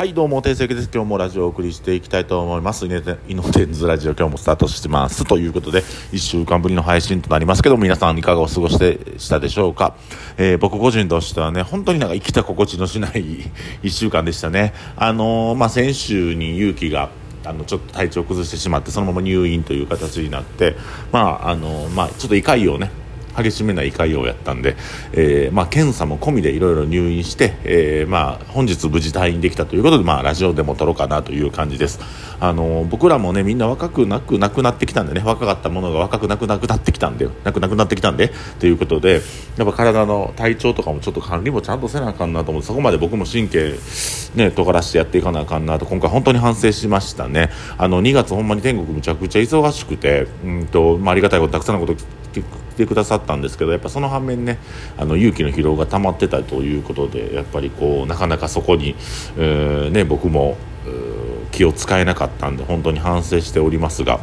はいどうも定石です。今日もラジオをお送りしていきたいと思います。イノテンズラジオ今日もスタートしてます。ということで1週間ぶりの配信となりますけども皆さんいかがお過ごしてしたでしょうか、えー、僕個人としてはね本当になんか生きた心地のしない 1週間でしたね。あのー、まあ先週に勇気があのちょっと体調を崩してしまってそのまま入院という形になってまああのまあちょっと胃潰瘍ね激しめな胃潰瘍をやったんで、えーまあ、検査も込みでいろいろ入院して、えーまあ、本日無事退院できたということで、まあ、ラジオでも撮ろうかなという感じです。あの僕らもねみんな若くなくなくなってきたんでね若かったものが若くなくなくなってきたんでなくなくなってきたんでということでやっぱ体の体調とかもちょっと管理もちゃんとせなあかんなと思ってそこまで僕も神経ね尖らしてやっていかなあかんなと今回本当に反省しましたね。あの2月ほんまに天国むちゃくちゃ忙しくてうんと、まあ、ありがたいことたくさんのことてくださったんですけどやっぱその反面ねあの勇気の疲労が溜まってたということでやっぱりこうなかなかそこに、えー、ね、僕も気を使えなかったんで本当に反省しておりますが。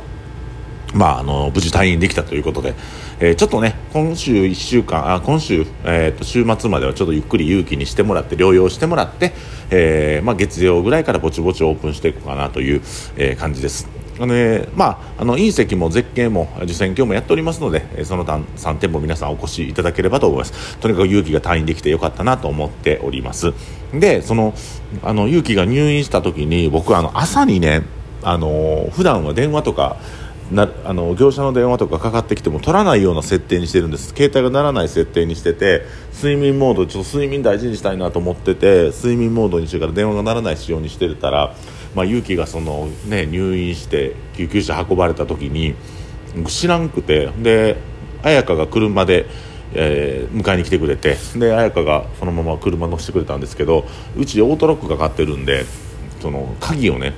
まあ、あの無事退院できたということで、えー、ちょっとね今週1週間あ今週、えー、と週末まではちょっとゆっくり勇気にしてもらって療養してもらって、えーまあ、月曜ぐらいからぼちぼちオープンしていこうかなという、えー、感じです。あのねまあ、あの隕石も絶景も受選挙もやっておりますのでその3点も皆さんお越しいただければと思います。とにかく勇気が退院できてよかったなと思っております。でそのあの勇気が入院した時に僕はあの朝にねあの普段は電話とかなあの業者の電話とかかかってきても取らないような設定にしてるんです。携帯が鳴らない設定にしてて睡眠モードちょっと睡眠大事にしたいなと思ってて睡眠モードにしてから電話が鳴らない仕様にしてたらまあ、勇気がその、ね、入院して救急車運ばれた時に知らんくてで綾香が車で、えー、迎えに来てくれてで綾香がそのまま車乗せてくれたんですけどうちオートロックがかってるんでその鍵をね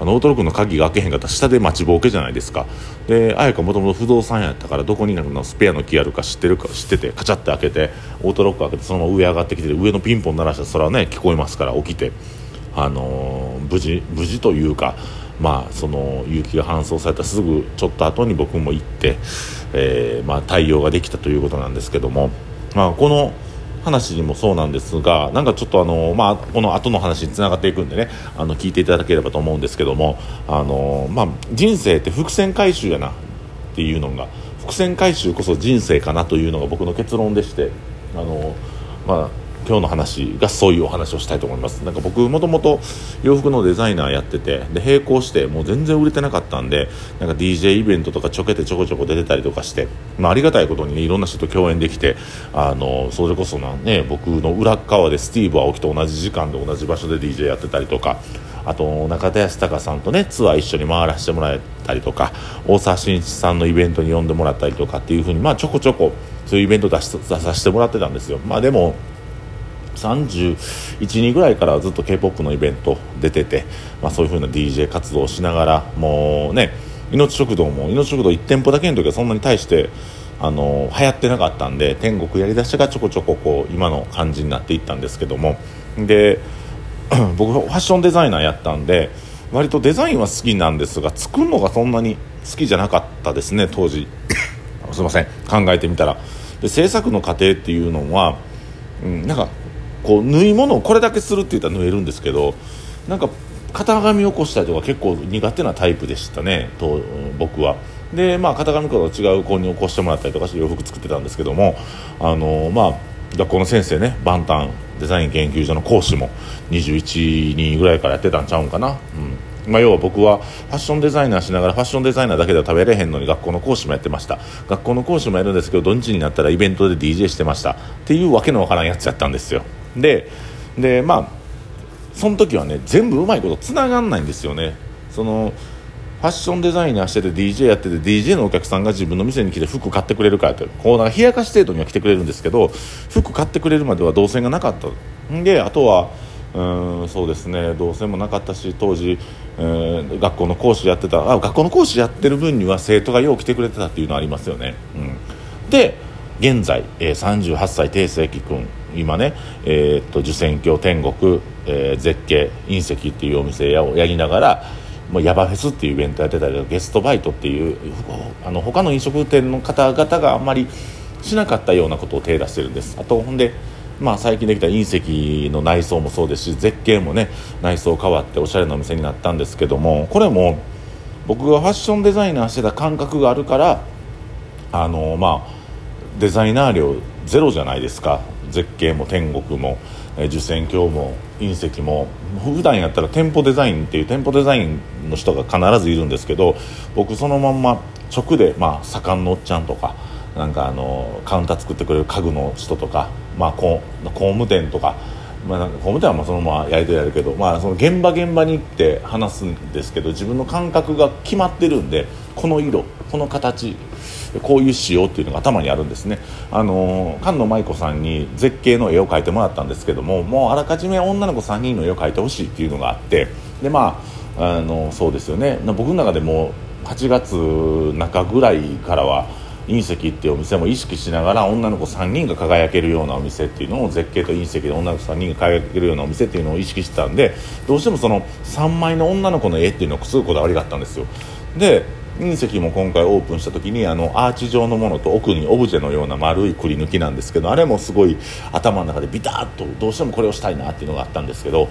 あのオートロックの鍵が開けへんかったら下で待ちぼうけじゃないですか。で綾香もともと不動産屋やったからどこにのスペアのキーあるか知ってるか知っててカチャって開けてオートロック開けてそのまま上上がってきて上のピンポン鳴らしたらそれはね聞こえますから起きて。あの無事無事というか、まあ、その結城が搬送されたすぐちょっと後に僕も行って、えー、まあ、対応ができたということなんですけども、まあ、この話にもそうなんですがなんかちょっとあの、まあ、この後の話につながっていくんでねあの聞いていただければと思うんですけどもあの、まあ、人生って伏線回収やなっていうのが伏線回収こそ人生かなというのが僕の結論でしてあの、まあ今日の話がそういうお話をしたいと思います。なんか僕もともと洋服のデザイナーやっててで並行してもう全然売れてなかったんでなんか DJ イベントとかちょけてちょこちょこ出てたりとかして、まあ、ありがたいことにねいろんな人と共演できてあのそれこそなね僕の裏側でスティーブ・アオキと同じ時間で同じ場所で DJ やってたりとかあと中田康隆さんとねツアー一緒に回らせてもらえたりとか大沢慎一さんのイベントに呼んでもらったりとかっていうふうにまあちょこちょこそういうイベント出し出させてもらってたんですよ。まあでも31人ぐらいからずっと k p o p のイベント出てて、まあ、そういう風な DJ 活動をしながらもうね命食堂も命食堂1店舗だけの時はそんなに対してあの流行ってなかったんで天国やりだしがちょこちょここう今の感じになっていったんですけども。で 僕ファッションデザイナーやったんで割とデザインは好きなんですが作るのがそんなに好きじゃなかったですね当時。すいません。考えてみたら。で制作の過程っていうのは、うん、なんかこう縫い物をこれだけするって言ったら縫えるんですけどなんか型紙を起こしたりとか結構苦手なタイプでしたねと僕は。でまあ型紙と違う子に起こしてもらったりとかして洋服作ってたんですけどもあのまあ学校の先生ね万端デザイン研究所の講師も21人ぐらいからやってたんちゃうんかな、うん。まあ、要は僕はファッションデザイナーしながらファッションデザイナーだけでは食べれへんのに学校の講師もやってました。学校の講師もやるんですけど土日になったらイベントで DJ してました。っていうわけのわからんやつやったんですよ。ででまあその時はね全部うまいことつながんないんですよね。そのファッションデザイナーしてて DJ やってて DJ のお客さんが自分の店に来て服買ってくれるかってこうなんか冷やかし程度には来てくれるんですけど服買ってくれるまでは動線がなかった。であとはうんそうですね動線もなかったし当時、えー、学校の講師やってたあ学校の講師やってる分には生徒がよう来てくれてたっていうのはありますよね、うん、で現在、えー、38歳定世紀君今ね、えー、っと受選挙天国、えー、絶景隕石っていうお店をやりながらもうヤバフェスっていうイベントやってたりゲストバイトっていうあの他の飲食店の方々があんまりしなかったようなことを手出してるんです。あとほんでまあ、最近できた隕石の内装もそうですし絶景もね内装変わっておしゃれなお店になったんですけどもこれも僕がファッションデザイナーしてた感覚があるからあのまあデザイナー料ゼロじゃないですか絶景も天国も受選鏡も隕石も普段やったら店舗デザインっていう店舗デザインの人が必ずいるんですけど僕そのまんま直で、まあ、盛んのおっちゃんとかなんかあのカウンター作ってくれる家具の人とか、まあ、工務店とか。まあ、なんか工務店はまあそのままやりとりやるけど、まあ、その現場現場に行って話すんですけど自分の感覚が決まってるんでこの色この形こういう仕様っていうのが頭にあるんですね。あの菅野舞子さんに絶景の絵を描いてもらったんですけどももうあらかじめ女の子3人の絵を描いてほしいっていうのがあってでまああのそうですよね。僕の中でも8月中ぐらいからは隕石っていうお店も意識しながら女の子3人が輝けるようなお店っていうのを絶景と隕石で女の子3人が輝けるようなお店っていうのを意識してたんでどうしてもその3枚の女の子の絵っていうのがすごいこだわりがあったんですよ。で隕石も今回オープンした時にあのアーチ状のものと奥にオブジェのような丸いくり抜きなんですけどあれもすごい頭の中でビタッとどうしてもこれをしたいなっていうのがあったんですけど、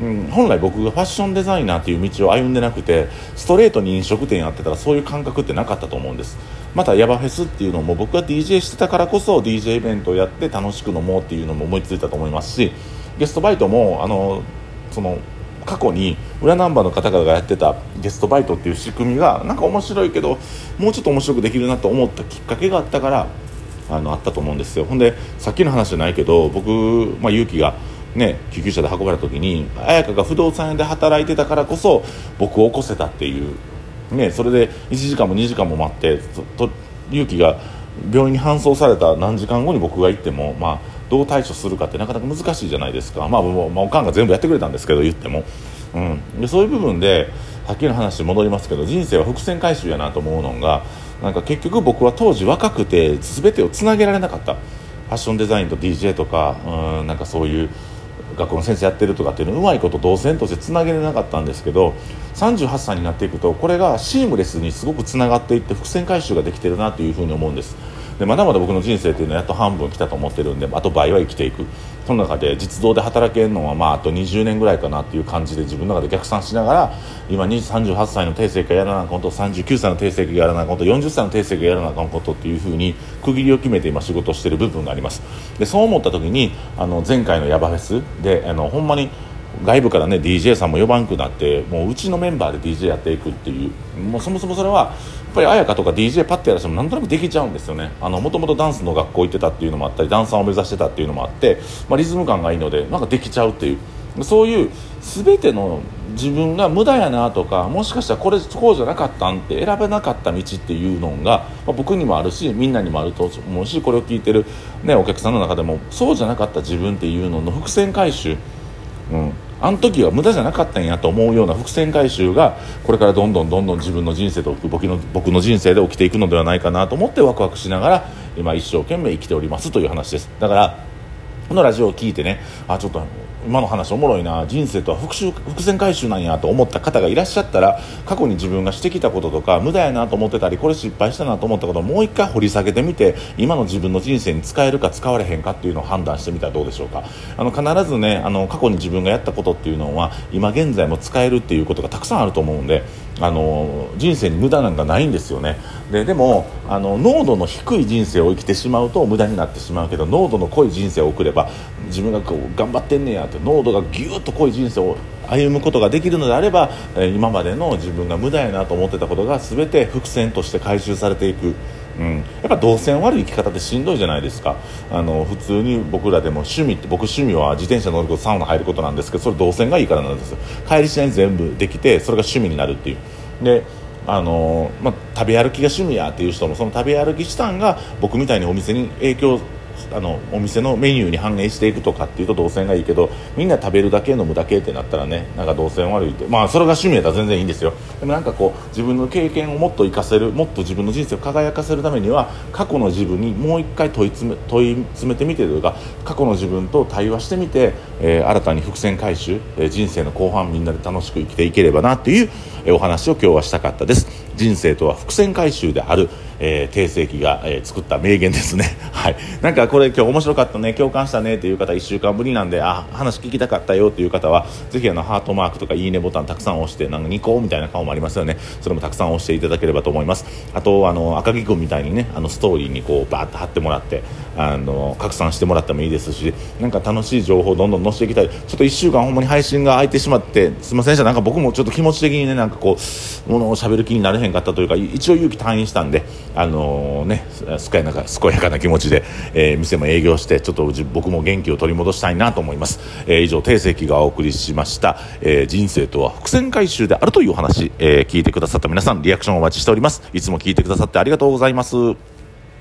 うん、本来僕がファッションデザイナーっていう道を歩んでなくてストレートに飲食店やってたらそういう感覚ってなかったと思うんです。またヤバフェスっていうのも僕が DJ してたからこそ DJ イベントをやって楽しく飲もうっていうのも思いついたと思いますしゲストバイトもあのその過去に裏ナンバーの方々がやってたゲストバイトっていう仕組みがなんか面白いけどもうちょっと面白くできるなと思ったきっかけがあったからあのあったと思うんですよ。ほんでさっきの話じゃないけど僕、まあ、勇気がね、救急車で運ばれた時に綾香が不動産屋で働いてたからこそ僕を起こせたっていう、ね、それで1時間も2時間も待ってと勇気が病院に搬送された何時間後に僕が行っても、まあ、どう対処するかってなかなか難しいじゃないですか、まあ、もうまあ、おかんが全部やってくれたんですけど言っても、うん、でそういう部分でさっきの話戻りますけど人生は伏線回収やなと思うのがなんか結局僕は当時若くて全てをつなげられなかった。ファッションデザインと DJ とかうんなんかそういう学校の先生やってるとかっていうのうまいこと動線としてつなげれなかったんですけど38歳になっていくとこれがシームレスにすごくつながっていって伏線回収ができてるなというふうに思うんです。でまだまだ僕の人生っていうのはやっと半分来たと思ってるんであと倍は生きていく。その中で実動で働けるのはまああと20年ぐらいかなっていう感じで自分の中で逆算しながら今38歳の定性がやらなあかんこと39歳の定性がやらなあかんこと40歳の定性がやらなあかんことっていうふうに区切りを決めて今仕事してる部分があります。でそう思った時にあの前回のヤバフェスであのほんまに外部からね DJ さんも呼ばんくなってもううちのメンバーで DJ やっていくっていう。もうそもそもそれはやっぱり綾香とか DJ パッてやらしてもなんとなくできちゃうんですよね。もともとダンスの学校行ってたっていうのもあったりダンサーを目指してたっていうのもあって、まあ、リズム感がいいのでなんかできちゃうっていう。そういう全ての自分が無駄やなとかもしかしたらこれこうじゃなかったんって選べなかった道っていうのが、まあ、僕にもあるしみんなにもあると思うしこれを聞いてる、ね、お客さんの中でもそうじゃなかった自分っていうのの伏線回収、うん、あの時は無駄じゃなかったんやと思うような伏線回収がこれからどんどんどんどん自分の人生と僕の僕の人生で起きていくのではないかなと思ってワクワクしながら今一生懸命生きておりますという話です。だからこのラジオを聞いてねあちょっと今の話おもろいな人生とは復讐伏線回収なんやと思った方がいらっしゃったら過去に自分がしてきたこととか無駄やなと思ってたりこれ失敗したなと思ったことをもう一回掘り下げてみて今の自分の人生に使えるか使われへんかっていうのを判断してみたらどうでしょうか？あの必ずねあの過去に自分がやったことっていうのは今現在も使えるっていうことがたくさんあると思うんであの人生に無駄なんかないんですよね。ででもあの濃度の低い人生を生きてしまうと無駄になってしまうけど濃度の濃い人生を送れば自分がこう頑張ってんねやって濃度がぎゅっと濃い人生を歩むことができるのであれば今までの自分が無駄やなと思ってたことが全て伏線として回収されていく。うん、やっぱ動線悪い生き方ってしんどいじゃないですか。あの普通に僕らでも趣味って僕趣味は自転車乗ることサウナ入ることなんですけどそれ動線がいいからなんですよ。帰りしないに全部できてそれが趣味になるっていう。であのまあ、食べ歩きが趣味やっていう人もその食べ歩きしたんが僕みたいにお店に影響あのお店のメニューに反映していくとかっていうと動線がいいけどみんな食べるだけ飲むだけってなったらねなんか動線悪いって。まあそれが趣味やったら全然いいんですよ。でもなんかこう自分の経験をもっと活かせるもっと自分の人生を輝かせるためには過去の自分にもう一回問い詰め問い詰めてみてというか過去の自分と対話してみて、えー、新たに伏線回収、えー、人生の後半みんなで楽しく生きていければなという、え、お話を今日はしたかったです。人生とは伏線回収である、えー、定世紀が、えー、作った名言ですね。はい。なんかこれ今日面白かったね、共感したねっていう方、1週間ぶりなんで、あ、話聞きたかったよっていう方は、ぜひあの、ハートマークとかいいねボタンたくさん押して、なんかニコみたいな顔もありますよね。それもたくさん押していただければと思います。あと、あの、赤木君みたいにね、あの、ストーリーにこう、バーッと貼ってもらって、あの、拡散してもらってもいいですし、なんか楽しい情報をどんどん載せていきたい。ちょっと1週間ほんまに配信が空いてしまって、すいませんでした。なんか僕もちょっと気持ち的にね、なんかこう、ものを喋る気になれへんかったというか、一応勇気退院したんで、あの、ね、健やか健やかな気持ちで、えー、店も営業して、ちょっと僕も元気を取り戻したいなと思います。えー、以上、定石がお送りしました、えー、人生とは伏線回収であるというお話、え、聞いてくださった皆さん、リアクションお待ちしております。いつも聞いてくださってありがとうございます。